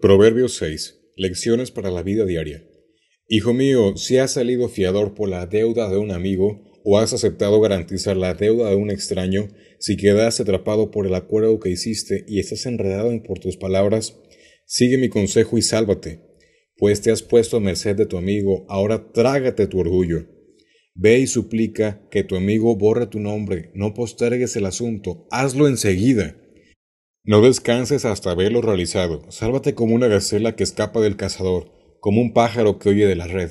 Proverbios 6. Lecciones para la vida diaria. Hijo mío, si has salido fiador por la deuda de un amigo, o has aceptado garantizar la deuda de un extraño, si quedas atrapado por el acuerdo que hiciste y estás enredado por tus palabras, sigue mi consejo y sálvate, pues te has puesto a merced de tu amigo, ahora trágate tu orgullo. Ve y suplica que tu amigo borre tu nombre, no postergues el asunto, hazlo enseguida. No descanses hasta verlo realizado, sálvate como una gacela que escapa del cazador, como un pájaro que huye de la red.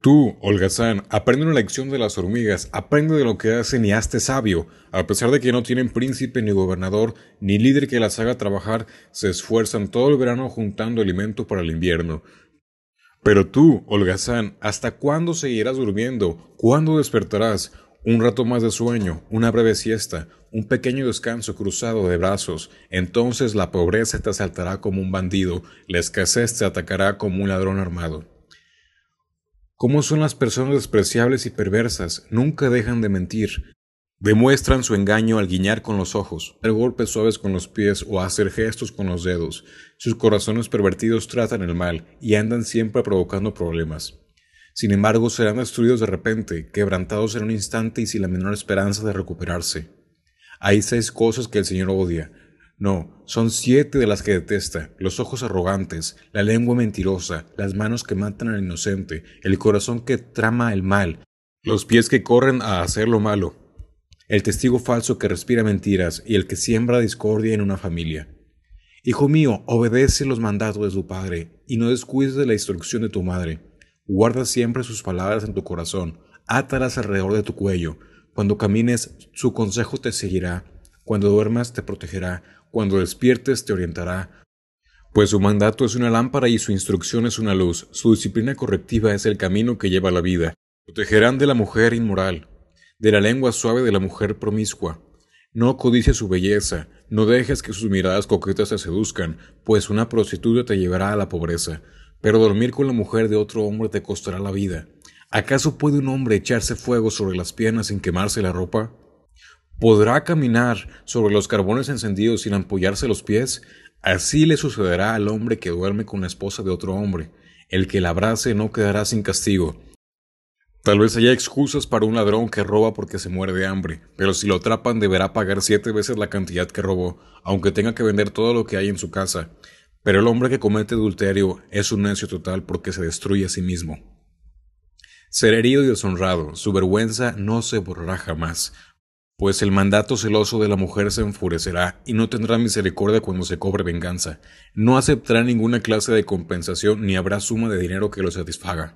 Tú, holgazán, aprende una lección de las hormigas, aprende de lo que hacen y hazte sabio. A pesar de que no tienen príncipe ni gobernador, ni líder que las haga trabajar, se esfuerzan todo el verano juntando alimento para el invierno. Pero tú, holgazán, ¿hasta cuándo seguirás durmiendo? ¿Cuándo despertarás? Un rato más de sueño, una breve siesta, un pequeño descanso cruzado de brazos, entonces la pobreza te asaltará como un bandido, la escasez te atacará como un ladrón armado. ¿Cómo son las personas despreciables y perversas? Nunca dejan de mentir. Demuestran su engaño al guiñar con los ojos, dar golpes suaves con los pies o hacer gestos con los dedos. Sus corazones pervertidos tratan el mal y andan siempre provocando problemas. Sin embargo, serán destruidos de repente, quebrantados en un instante y sin la menor esperanza de recuperarse. Hay seis cosas que el Señor odia. No, son siete de las que detesta, los ojos arrogantes, la lengua mentirosa, las manos que matan al inocente, el corazón que trama el mal, los pies que corren a hacer lo malo, el testigo falso que respira mentiras y el que siembra discordia en una familia. Hijo mío, obedece los mandatos de tu padre y no descuides de la instrucción de tu madre. Guarda siempre sus palabras en tu corazón, átalas alrededor de tu cuello. Cuando camines, su consejo te seguirá. Cuando duermas, te protegerá. Cuando despiertes, te orientará. Pues su mandato es una lámpara y su instrucción es una luz. Su disciplina correctiva es el camino que lleva a la vida. Protegerán de la mujer inmoral de la lengua suave de la mujer promiscua. No codicies su belleza, no dejes que sus miradas coquetas te seduzcan, pues una prostituta te llevará a la pobreza, pero dormir con la mujer de otro hombre te costará la vida. ¿Acaso puede un hombre echarse fuego sobre las piernas sin quemarse la ropa? ¿Podrá caminar sobre los carbones encendidos sin ampollarse los pies? Así le sucederá al hombre que duerme con la esposa de otro hombre. El que la abrace no quedará sin castigo, Tal vez haya excusas para un ladrón que roba porque se muere de hambre, pero si lo atrapan deberá pagar siete veces la cantidad que robó, aunque tenga que vender todo lo que hay en su casa. Pero el hombre que comete adulterio es un necio total porque se destruye a sí mismo. Ser herido y deshonrado, su vergüenza no se borrará jamás, pues el mandato celoso de la mujer se enfurecerá y no tendrá misericordia cuando se cobre venganza. No aceptará ninguna clase de compensación ni habrá suma de dinero que lo satisfaga.